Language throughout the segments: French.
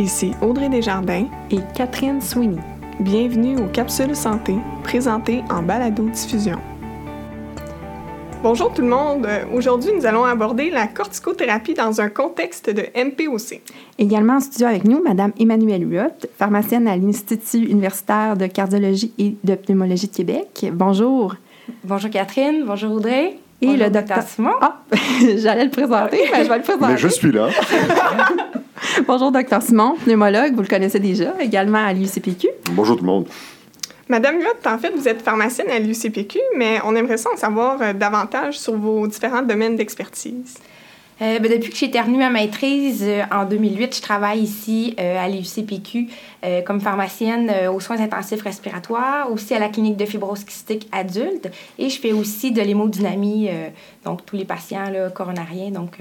Ici Audrey Desjardins et Catherine Sweeney. Bienvenue aux Capsules Santé, présentées en balado-diffusion. Bonjour tout le monde. Aujourd'hui, nous allons aborder la corticothérapie dans un contexte de MPOC. Également en studio avec nous, Madame Emmanuelle Huot, pharmacienne à l'Institut universitaire de cardiologie et de pneumologie de Québec. Bonjour. Bonjour Catherine, bonjour Audrey. Et le docteur Simon. Ah, j'allais le présenter, mais je vais le présenter. Mais je suis là. Bonjour, docteur Simon, pneumologue, vous le connaissez déjà, également à l'UCPQ. Bonjour tout le monde. Madame Huot, en fait, vous êtes pharmacienne à l'UCPQ, mais on aimerait ça en savoir euh, davantage sur vos différents domaines d'expertise. Euh, ben, depuis que j'ai terminé ma maîtrise euh, en 2008, je travaille ici à l'UCPQ comme pharmacienne aux soins intensifs respiratoires, aussi à la clinique de fibrose kystique adulte, et je fais aussi de l'hémodynamie, donc tous les patients là, coronariens, donc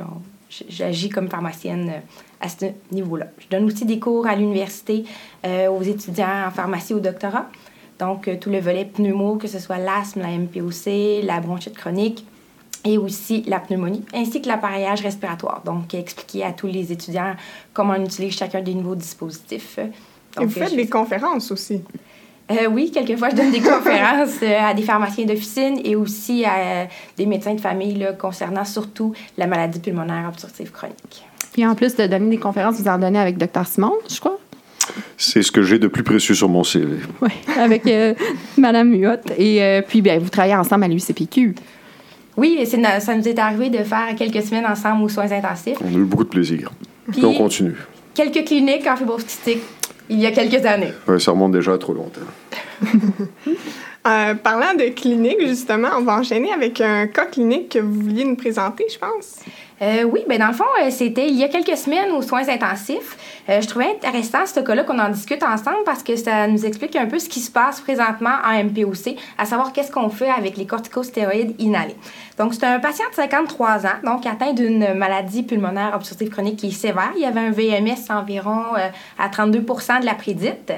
j'agis comme pharmacienne à ce niveau-là. Je donne aussi des cours à l'université aux étudiants en pharmacie au doctorat. Donc, tout le volet pneumo, que ce soit l'asthme, la MPOC, la bronchite chronique, et aussi la pneumonie, ainsi que l'appareillage respiratoire. Donc, expliquer à tous les étudiants comment on utilise chacun des nouveaux dispositifs. et vous faites des conférences aussi? Euh, oui, quelquefois, je donne des conférences euh, à des pharmaciens d'officine et aussi à des médecins de famille concernant surtout la maladie pulmonaire obstructive chronique. Puis en plus de donner des conférences, vous en donnez avec Dr Simon, je crois? C'est ce que j'ai de plus précieux sur mon CV. Oui, avec euh, Mme Huot. Et puis, bien, vous travaillez ensemble à l'UCPQ. Oui, ça nous est arrivé de faire quelques semaines ensemble aux soins intensifs. On a eu beaucoup de plaisir. Puis, on continue. Quelques cliniques en fibrose il y a quelques années. Oui, ça remonte déjà à trop longtemps. euh, parlant de clinique, justement, on va enchaîner avec un cas clinique que vous vouliez nous présenter, je pense. Euh, oui, ben dans le fond, euh, c'était il y a quelques semaines aux soins intensifs. Euh, je trouvais intéressant ce cas-là qu'on en discute ensemble parce que ça nous explique un peu ce qui se passe présentement en MPOC, à savoir qu'est-ce qu'on fait avec les corticostéroïdes inhalés. Donc, c'est un patient de 53 ans, donc atteint d'une maladie pulmonaire obstructive chronique qui est sévère. Il avait un VMS environ à 32% de la prédite.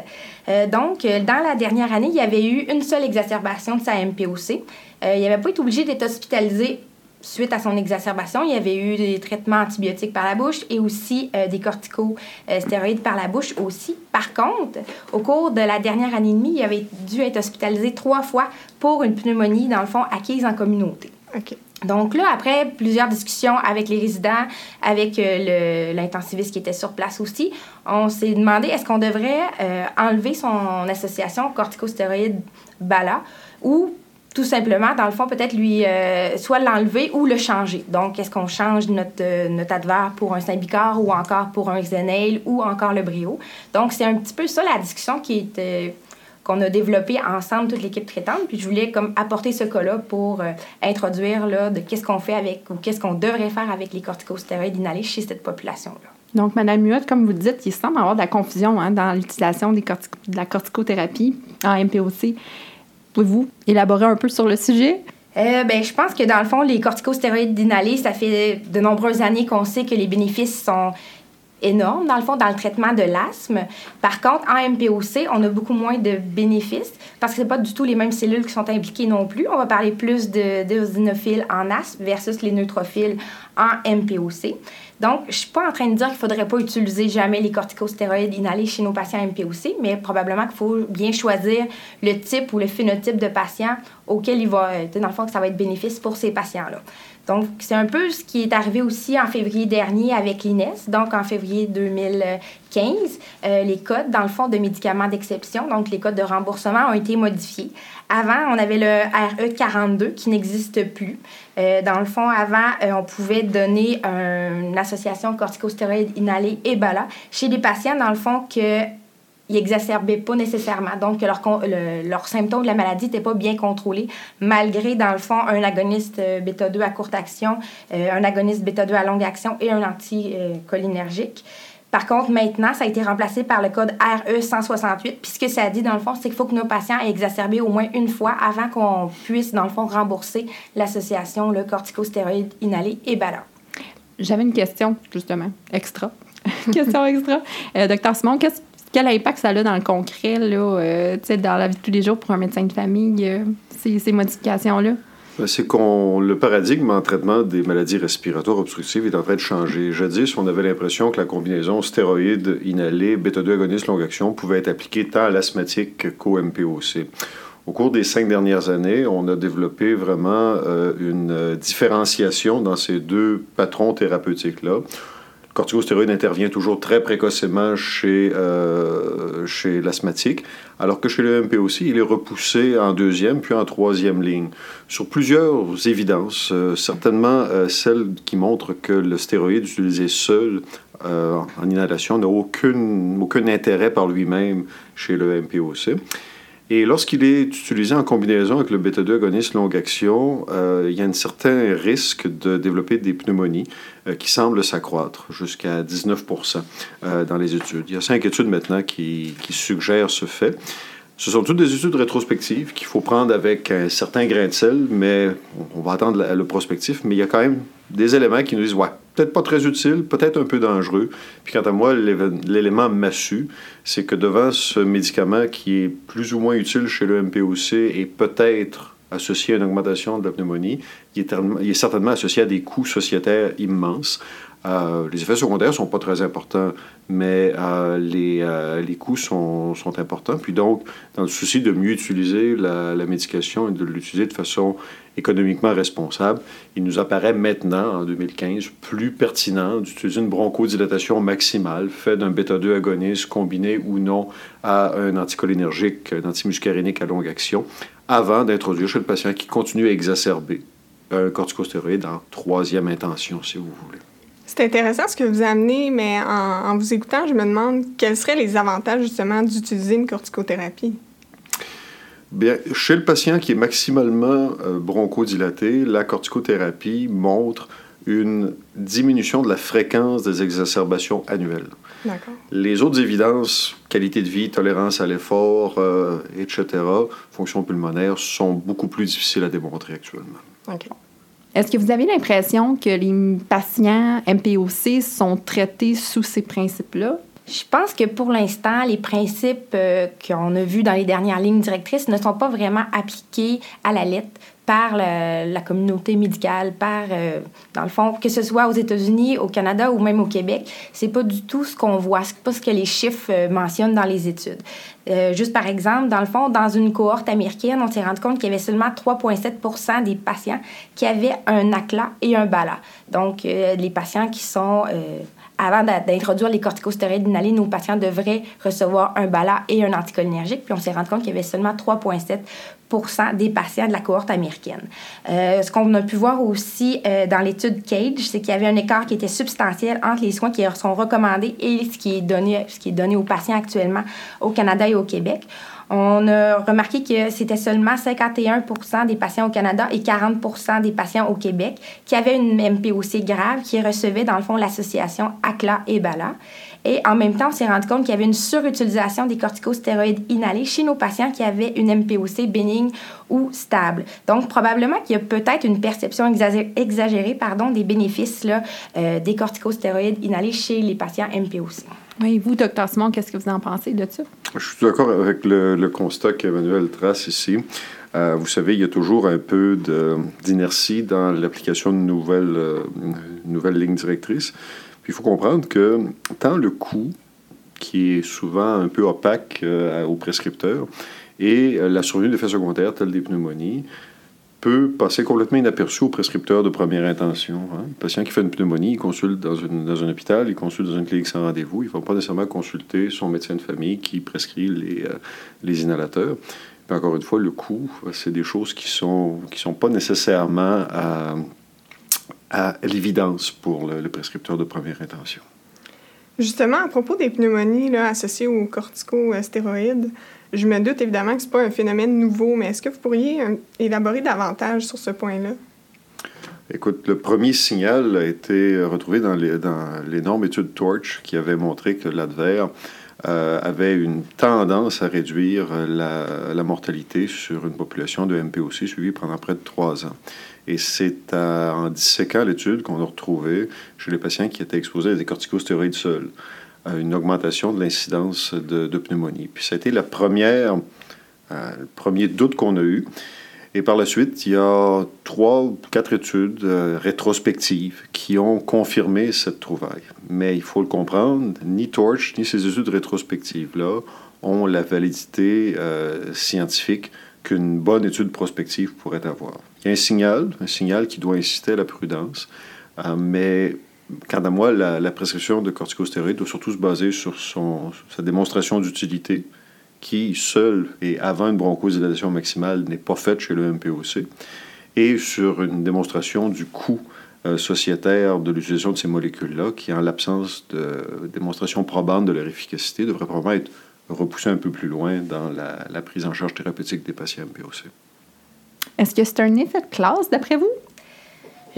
donc, dans la dernière année, il y avait eu une seule exacerbation de sa MPOC. il n'avait pas été obligé d'être hospitalisé suite à son exacerbation, il y avait eu des traitements antibiotiques par la bouche et aussi euh, des corticostéroïdes par la bouche aussi. Par contre, au cours de la dernière année et demie, il avait dû être hospitalisé trois fois pour une pneumonie, dans le fond, acquise en communauté. Donc là, après plusieurs discussions avec les résidents, avec euh, l'intensiviste qui était sur place aussi, on s'est demandé est-ce qu'on devrait euh, enlever son association corticostéroïde BALA ou tout simplement, dans le fond, peut-être lui euh, soit l'enlever ou le changer. Donc, est-ce qu'on change notre, euh, notre adverbe pour un Saint-Bicard ou encore pour un Xenale ou encore le Brio? Donc, c'est un petit peu ça la discussion qui est, euh, qu'on a développée ensemble, toute l'équipe traitante. Puis, je voulais comme apporter ce cas-là pour introduire là, de qu'est-ce qu'on fait avec ou qu'est-ce qu'on devrait faire avec les corticostéroïdes inhalés chez cette population-là. Donc, Mme Muot, comme vous dites, il semble avoir de la confusion hein, dans l'utilisation de la corticothérapie en MPOC. Pouvez-vous élaborer un peu sur le sujet? Euh, ben, je pense que dans le fond, les corticostéroïdes inhalés, ça fait de nombreuses années qu'on sait que les bénéfices sont énormes, dans le fond, dans le traitement de l'asthme. Par contre, en MPOC, on a beaucoup moins de bénéfices parce que ce pas du tout les mêmes cellules qui sont impliquées non plus. On va parler plus de, de en asthme versus les neutrophiles en MPOC. Donc, je ne suis pas en train de dire qu'il ne faudrait pas utiliser jamais les corticostéroïdes inhalés chez nos patients MPOC, mais probablement qu'il faut bien choisir le type ou le phénotype de patient auquel il va, dans le fond, que ça va être bénéfice pour ces patients-là. Donc, c'est un peu ce qui est arrivé aussi en février dernier avec l'INES. Donc, en février 2015, euh, les codes, dans le fond, de médicaments d'exception, donc les codes de remboursement ont été modifiés. Avant, on avait le RE42 qui n'existe plus. Euh, dans le fond, avant, euh, on pouvait donner une association corticostéroïde inhalée EBALA chez des patients, dans le fond, que ils pas nécessairement. Donc, leur, leurs symptômes de la maladie n'étaient pas bien contrôlés, malgré, dans le fond, un agoniste euh, bêta-2 à courte action, euh, un agoniste bêta-2 à longue action et un anticholinergique. Par contre, maintenant, ça a été remplacé par le code RE168. Puis ce que ça dit, dans le fond, c'est qu'il faut que nos patients aient exacerbé au moins une fois avant qu'on puisse, dans le fond, rembourser l'association le corticostéroïde inhalé et BALA. J'avais une question, justement, extra. question extra. Euh, docteur Simon, qu'est-ce quel impact ça a dans le concret, là, euh, dans la vie de tous les jours pour un médecin de famille, euh, ces, modifications-là? Ben, c'est qu'on le paradigme en traitement des maladies respiratoires obstructives est en train de changer. Jadis, on avait l'impression que la combinaison stéroïde inhalé bêta-2 agoniste longue action pouvait être appliquée tant à l'asthmatique qu'au MPOC. Au cours des cinq dernières années, on a développé vraiment euh, une différenciation dans ces deux patrons thérapeutiques-là. Corticostéroïde intervient toujours très précocement chez, euh, chez l'asthmatique, alors que chez le MPOC, il est repoussé en deuxième puis en troisième ligne. Sur plusieurs évidences, euh, certainement euh, celle qui montre que le stéroïde utilisé seul en inhalation n'a aucun intérêt par lui-même chez le MPOC. Et lorsqu'il est utilisé en combinaison avec le bêta-2 agoniste longue action, euh, il y a un certain risque de développer des pneumonies euh, qui semblent s'accroître jusqu'à 19% euh, dans les études. Il y a cinq études maintenant qui, qui suggèrent ce fait. Ce sont toutes des études rétrospectives qu'il faut prendre avec un certain grain de sel, mais on va attendre le prospectif, mais il y a quand même des éléments qui nous disent, ouais, peut-être pas très utile, peut-être un peu dangereux. Puis quant à moi, l'élément massu, c'est que devant ce médicament qui est plus ou moins utile chez le MPOC et peut-être associé à une augmentation de la pneumonie, il est, il est certainement associé à des coûts sociétaires immenses. Euh, les effets secondaires ne sont pas très importants, mais euh, les, euh, les, coûts sont, sont, importants. Puis donc, dans le souci de mieux utiliser la, médication et de l'utiliser de façon économiquement responsable, il nous apparaît maintenant, en 2015, plus pertinent d'utiliser une bronchodilatation maximale faite d'un bêta-2 agoniste combiné ou non à un anticholinergique, un antimuscarénique à longue action, avant d'introduire chez le patient qui continue à exacerber un corticostéroïde en troisième intention, si vous voulez. C'est intéressant ce que vous amenez, mais en, vous écoutant, je me demande quels seraient les avantages justement d'utiliser une corticothérapie. Bien, chez le patient qui est maximalement euh, bronchodilaté, la corticothérapie montre une diminution de la fréquence des exacerbations annuelles. Les autres évidences, qualité de vie, tolérance à l'effort, euh, etc., fonction pulmonaire, sont beaucoup plus difficiles à démontrer actuellement. Est-ce que vous avez l'impression que les patients MPOC sont traités sous ces principes-là? Je pense que pour l'instant, les principes euh, qu'on a vus dans les dernières lignes directrices ne sont pas vraiment appliqués à la lettre par la, communauté médicale, par, euh, dans le fond, que ce soit aux États-Unis, au Canada ou même au Québec, c'est pas du tout ce qu'on voit, c'est pas ce que les chiffres euh, mentionnent dans les études. Juste par exemple, dans le fond, dans une cohorte américaine, on s'est rendu compte qu'il y avait seulement 3,7% des patients qui avaient un ACLA et un BALA. Donc, les patients qui sont avant d'introduire les corticostéroïdes inhalés, nos patients devraient recevoir un BALA et un anticholinergique. Puis on s'est rendu compte qu'il y avait seulement 3,7% des patients de la cohorte américaine. Euh, ce qu'on a pu voir aussi euh, dans l'étude CAGE, c'est qu'il y avait un écart qui était substantiel entre les soins qui sont recommandés et ce qui est donné, ce qui est donné aux patients actuellement au Canada et au Québec. On a remarqué que c'était seulement 51% des patients au Canada et 40% des patients au Québec qui avaient une MPOC grave qui recevaient dans le fond l'association ACLA et BALA. Et en même temps, on s'est rendu compte qu'il y avait une surutilisation des corticostéroïdes inhalés chez nos patients qui avaient une MPOC bénigne ou stable. Donc, probablement qu'il y a peut-être une perception exagérée, pardon, des bénéfices là, euh, des corticostéroïdes inhalés chez les patients MPOC. Oui, vous, docteur Simon, qu'est-ce que vous en pensez de ça? Je suis d'accord avec le, constat qu'Emmanuel trace ici. Euh, vous savez, il y a toujours un peu d'inertie dans l'application de nouvelles, euh, nouvelles lignes directrices il faut comprendre que tant le coût, qui est souvent un peu opaque euh, aux prescripteurs, et euh, la survenue d'effets secondaires tels des pneumonies, peut passer complètement inaperçu aux prescripteurs de première intention. Hein. Le patient qui fait une pneumonie, il consulte dans, un hôpital, il consulte dans une clinique sans rendez-vous. Il ne va pas nécessairement consulter son médecin de famille qui prescrit les, euh, les inhalateurs. Puis encore une fois, le coût, c'est des choses qui ne sont, qui sont pas nécessairement à l'évidence pour le, prescripteur de première intention. Justement, à propos des pneumonies associées aux corticostéroïdes, je me doute évidemment que ce n'est pas un phénomène nouveau, mais est-ce que vous pourriez euh, élaborer davantage sur ce point-là? Écoute, le premier signal a été retrouvé dans, l'énorme étude Torch qui avait montré que l'advers euh, avait une tendance à réduire la, la, mortalité sur une population de MPOC suivie pendant près de trois ans. Et c'est en disséquant l'étude qu'on a retrouvé chez les patients qui étaient exposés à des corticostéroïdes seuls une augmentation de l'incidence de, pneumonie. Puis ça a été la première, euh, le premier doute qu'on a eu. Et par la suite, il y a trois ou quatre études euh, rétrospectives qui ont confirmé cette trouvaille. Mais il faut le comprendre, ni Torch ni ces études rétrospectives-là ont la validité euh, scientifique qu'une bonne étude prospective pourrait avoir. Il y a un signal, un signal qui doit inciter à la prudence, mais quant à moi, la, prescription de corticostéroïdes doit surtout se baser sur son, sa démonstration d'utilité, qui, seul et avant une bronchodilatation maximale, n'est pas faite chez le MPOC, et sur une démonstration du coût euh, sociétaire de l'utilisation de ces molécules-là, qui, en l'absence de démonstration probante de leur efficacité, devrait probablement être repoussé un peu plus loin dans la, la prise en charge thérapeutique des patients MPOC. Est-ce que c'est un effet de classe, d'après vous?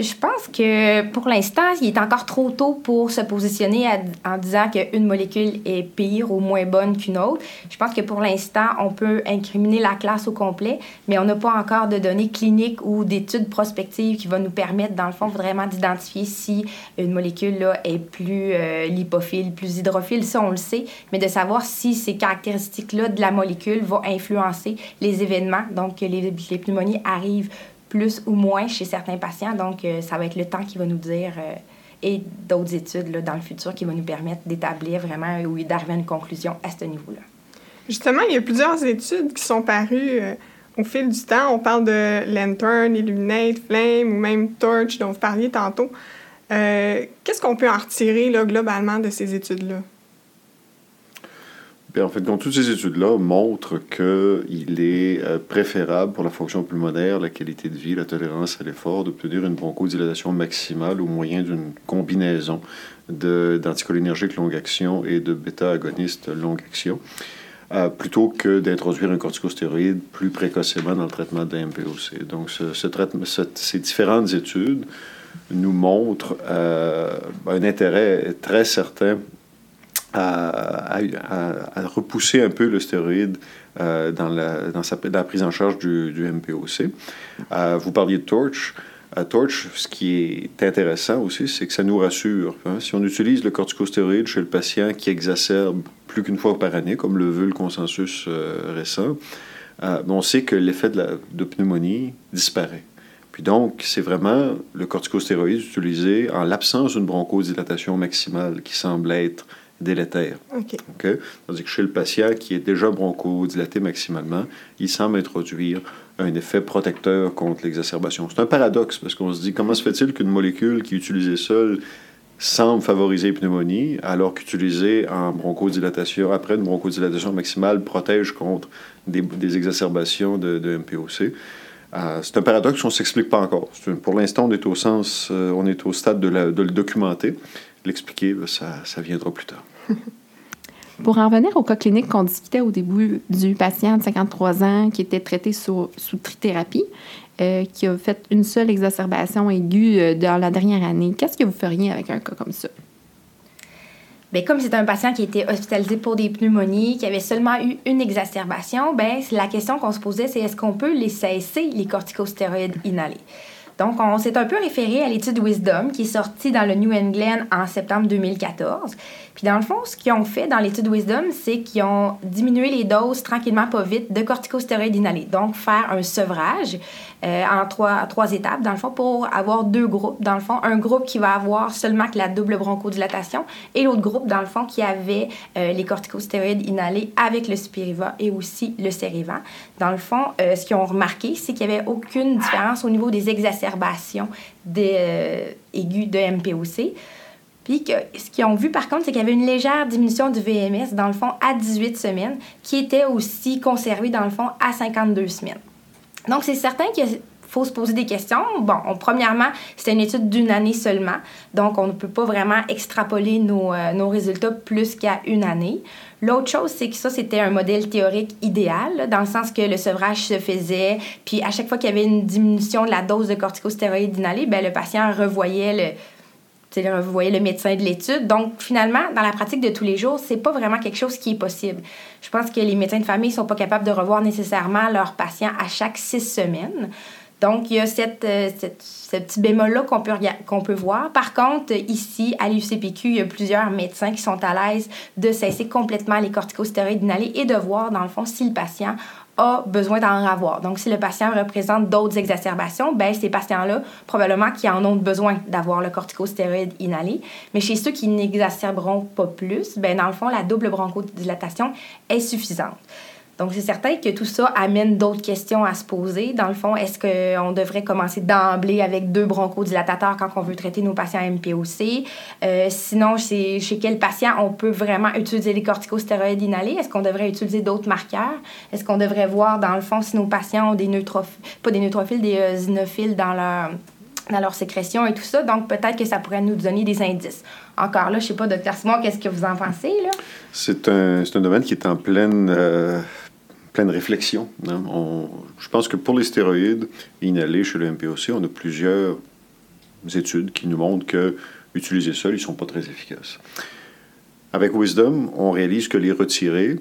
Je pense que pour l'instant, il est encore trop tôt pour se positionner en disant qu'une molécule est pire ou moins bonne qu'une autre. Je pense que pour l'instant, on peut incriminer la classe au complet, mais on n'a pas encore de données cliniques ou d'études prospectives qui vont nous permettre, dans le fond, vraiment d'identifier si une molécule là, est plus euh, lipophile, plus hydrophile. Ça, on le sait, mais de savoir si ces caractéristiques-là de la molécule vont influencer les événements, donc que les, les pneumonies arrivent plus ou moins chez certains patients. Donc, euh, ça va être le temps qui va nous dire euh, et d'autres études là, dans le futur qui vont nous permettre d'établir vraiment ou d'arriver à une conclusion à ce niveau-là. Justement, il y a plusieurs études qui sont parues euh, au fil du temps. On parle de Lantern, Illuminate, Flame ou même Torch dont vous parliez tantôt. Qu'est-ce qu'on peut en retirer là, globalement de ces études-là? En fait, toutes ces études-là montrent qu'il est euh, préférable pour la fonction pulmonaire, la qualité de vie, la tolérance à l'effort, d'obtenir une bronchodilatation maximale au moyen d'une combinaison d'anticholinergiques longue action et de bêta-agonistes longue action, euh, plutôt que d'introduire un corticostéroïde plus précocement dans le traitement d'un MPOC. Donc, ces différentes études nous montrent euh, un intérêt très certain à, repousser un peu le stéroïde euh, dans, la, prise en charge du, MPOC. Euh, vous parliez de Torch. À Torch, ce qui est intéressant aussi, c'est que ça nous rassure. Hein. Si on utilise le corticostéroïde chez le patient qui exacerbe plus qu'une fois par année, comme le veut le consensus euh, récent, on sait que l'effet de pneumonie disparaît. Puis donc, c'est vraiment le corticostéroïde utilisé en l'absence d'une bronchodilatation maximale qui semble être délétère. OK. Tandis que chez le patient qui est déjà bronchodilaté maximalement, il semble introduire un effet protecteur contre l'exacerbation. C'est un paradoxe parce qu'on se dit comment se fait-il qu'une molécule qui est utilisée seule semble favoriser les pneumonies, alors qu'utilisée en bronchodilatation, après une bronchodilatation maximale, protège contre des, exacerbations de, MPOC. Euh, c'est un paradoxe qu'on ne s'explique pas encore. Pour l'instant, on est au sens, euh, on est au stade de, de le documenter l'expliquer, ben, ça, ça viendra plus tard. Pour en revenir au cas clinique qu'on discutait au début du patient de 53 ans qui était traité sous, sous trithérapie, euh, qui a fait une seule exacerbation aiguë euh, dans la dernière année, qu'est-ce que vous feriez avec un cas comme ça? Bien, comme c'est un patient qui était hospitalisé pour des pneumonies, qui avait seulement eu une exacerbation, ben la question qu'on se posait, c'est est-ce qu'on peut les cesser, les corticostéroïdes inhalés? Donc, on s'est un peu référé à l'étude Wisdom qui est sortie dans le New England en septembre 2014. Puis, dans le fond, ce qu'ils ont fait dans l'étude Wisdom, c'est qu'ils ont diminué les doses tranquillement, pas vite, de corticostéroïdes inhalés. Donc, faire un sevrage euh, en trois, trois étapes, dans le fond, pour avoir deux groupes. Dans le fond, un groupe qui va avoir seulement que la double bronchodilatation et l'autre groupe, dans le fond, qui avait euh, les corticostéroïdes inhalés avec le Spiriva et aussi le Cerivan. Dans le fond, euh, ce qu'ils ont remarqué, c'est qu'il n'y avait aucune différence au niveau des exacerbations des, aiguës de MPOC. Puis ce qu'ils ont vu par contre, c'est qu'il y avait une légère diminution du VMS dans le fond à 18 semaines, qui était aussi conservée dans le fond à 52 semaines. Donc c'est certain qu'il faut se poser des questions. Bon, premièrement, c'est une étude d'une année seulement, donc on ne peut pas vraiment extrapoler nos, euh, nos résultats plus qu'à une année. L'autre chose, c'est que ça, c'était un modèle théorique idéal, dans le sens que le sevrage se faisait, puis à chaque fois qu'il y avait une diminution de la dose de corticostéroïdes inhalés, ben, le patient revoyait le, vous voyez le médecin de l'étude. Donc, finalement, dans la pratique de tous les jours, c'est pas vraiment quelque chose qui est possible. Je pense que les médecins de famille sont pas capables de revoir nécessairement leurs patients à chaque six semaines. Donc, il y a cette, euh, ce petit bémol-là qu'on peut, voir. Par contre, ici, à l'UCPQ, il y a plusieurs médecins qui sont à l'aise de cesser complètement les corticostéroïdes inhalés et de voir, dans le fond, si le patient a besoin d'en avoir. Donc, si le patient représente d'autres exacerbations, ben ces patients-là, probablement qui en ont besoin d'avoir le corticostéroïde inhalé. Mais chez ceux qui n'exacerberont pas plus, ben dans le fond, la double bronchodilatation est suffisante. Donc, c'est certain que tout ça amène d'autres questions à se poser. Dans le fond, est-ce qu'on devrait commencer d'emblée avec deux bronchodilatateurs quand on veut traiter nos patients MPOC? Euh, sinon, chez, chez quel patient on peut vraiment utiliser les corticostéroïdes inhalés? Est-ce qu'on devrait utiliser d'autres marqueurs? Est-ce qu'on devrait voir, dans le fond, si nos patients ont des neutrophiles, pas des neutrophiles, des euh, dans leur dans leur sécrétion et tout ça? Donc, peut-être que ça pourrait nous donner des indices. Encore là, je ne sais pas, docteur Simon, qu'est-ce que vous en pensez? C'est un, un, domaine qui est en pleine... Euh, pleine réflexion. Hein. je pense que pour les stéroïdes inhalés chez le MPOC, on a plusieurs études qui nous montrent que utilisés seuls, ils ne sont pas très efficaces. Avec Wisdom, on réalise que les retirer,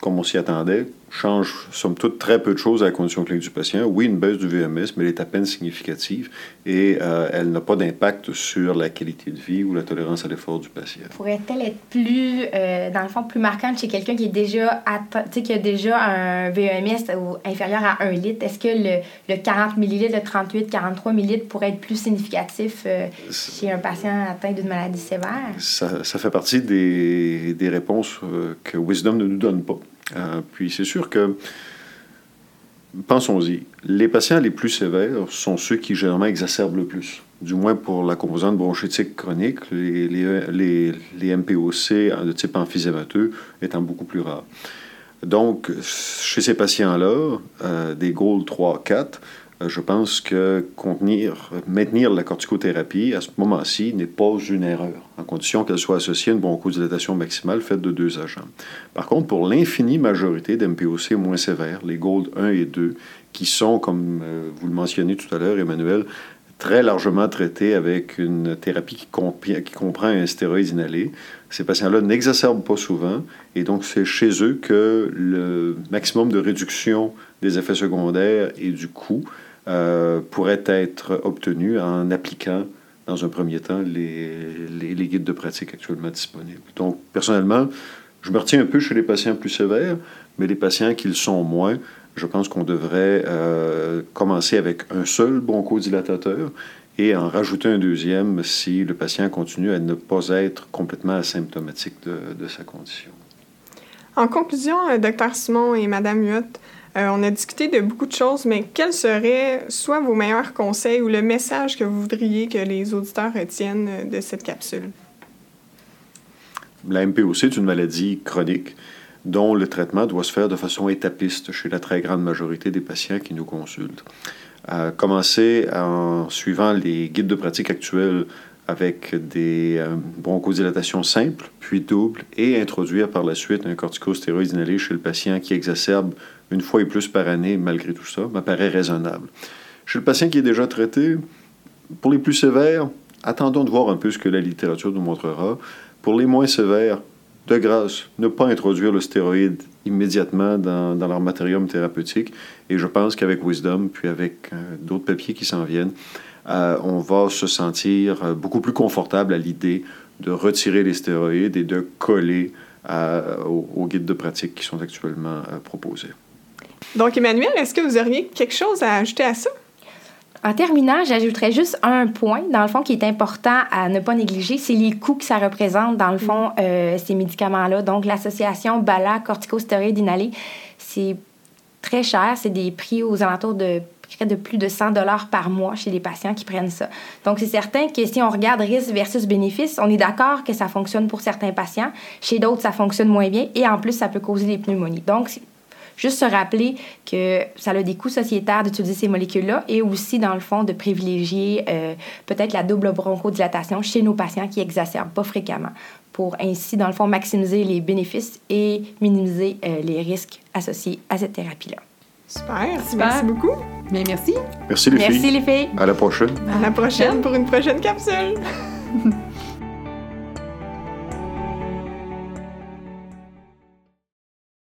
comme on s'y attendait, change, somme toute, très peu de choses à la condition clinique du patient. Oui, une baisse du VMS, mais elle est à peine significative et euh, elle n'a pas d'impact sur la qualité de vie ou la tolérance à l'effort du patient. Pourrait-elle être plus, euh, dans le fond, plus marquante chez quelqu'un qui, est déjà qui a déjà un VMS inférieur à 1 litre? Est-ce que le, le 40 ml, le 38, 43 ml pourrait être plus significatif euh, chez un patient atteint d'une maladie sévère? Ça, ça, fait partie des, des réponses que Wisdom ne nous donne pas. Euh, puis c'est sûr que, pensons-y, les patients les plus sévères sont ceux qui généralement exacerbent le plus. Du moins pour la composante bronchitique chronique, les, les, les, MPOC de type emphysémateux étant beaucoup plus rares. Donc, chez ces patients-là, euh, des Gold 3-4, euh, je pense que maintenir la corticothérapie à ce moment-ci n'est pas une erreur, en condition qu'elle soit associée à une bronchodilatation maximale faite de deux agents. Par contre, pour l'infinie majorité d'MPOC moins sévères, les GOLD 1 et 2, qui sont, comme euh, vous le mentionnez tout à l'heure, Emmanuel, très largement traités avec une thérapie qui, comprend un stéroïde inhalé. Ces patients-là n'exacerbent pas souvent et donc c'est chez eux que le maximum de réduction des effets secondaires et du coût euh, pourrait être obtenu en appliquant dans un premier temps les, guides de pratique actuellement disponibles. Donc, personnellement, je me retiens un peu chez les patients plus sévères, mais les patients qui le sont moins, je pense qu'on devrait euh, commencer avec un seul bronchodilatateur et en rajouter un deuxième si le patient continue à ne pas être complètement asymptomatique de, de sa condition. En conclusion, euh, Dr Simon et Mme Huot, euh, on a discuté de beaucoup de choses, mais quels seraient soit vos meilleurs conseils ou le message que vous voudriez que les auditeurs retiennent de cette capsule? La MPOC est une maladie chronique dont le traitement doit se faire de façon étapiste chez la très grande majorité des patients qui nous consultent. Commencer en suivant les guides de pratique actuels avec des euh, bronchodilatations simples, puis doubles, et introduire par la suite un corticostéroïde inhalé chez le patient qui exacerbe une fois et plus par année, malgré tout ça, m'apparaît raisonnable. Chez le patient qui est déjà traité, pour les plus sévères, attendons de voir un peu ce que la littérature nous montrera. Pour les moins sévères, de grâce, ne pas introduire le stéroïde immédiatement dans, dans matérium thérapeutique. Et je pense qu'avec Wisdom, puis avec euh, d'autres papiers qui s'en viennent, euh, on va se sentir euh, beaucoup plus confortable à l'idée de retirer les stéroïdes et de coller aux, aux, guides de pratique qui sont actuellement proposés. Donc, Emmanuel, est-ce que vous auriez quelque chose à ajouter à ça? En terminant, j'ajouterais juste un point, dans le fond, qui est important à ne pas négliger, c'est les coûts que ça représente, dans le fond, euh, ces médicaments-là. Donc, l'association BALA corticostéroïde inhalé, c'est très cher. C'est des prix aux alentours de de plus de 100 dollars par mois chez les patients qui prennent ça. Donc, c'est certain que si on regarde risque versus bénéfice, on est d'accord que ça fonctionne pour certains patients. Chez d'autres, ça fonctionne moins bien et en plus, ça peut causer des pneumonies. Donc, Juste se rappeler que ça a des coûts sociétaires d'utiliser ces molécules-là et aussi, dans le fond, de privilégier euh, peut-être la double bronchodilatation chez nos patients qui exacerbent pas fréquemment pour ainsi, dans le fond, maximiser les bénéfices et minimiser euh, les risques associés à cette thérapie-là. Super, merci beaucoup. Bien, merci. Merci les filles. Merci les filles. À la prochaine. À la prochaine pour une prochaine capsule.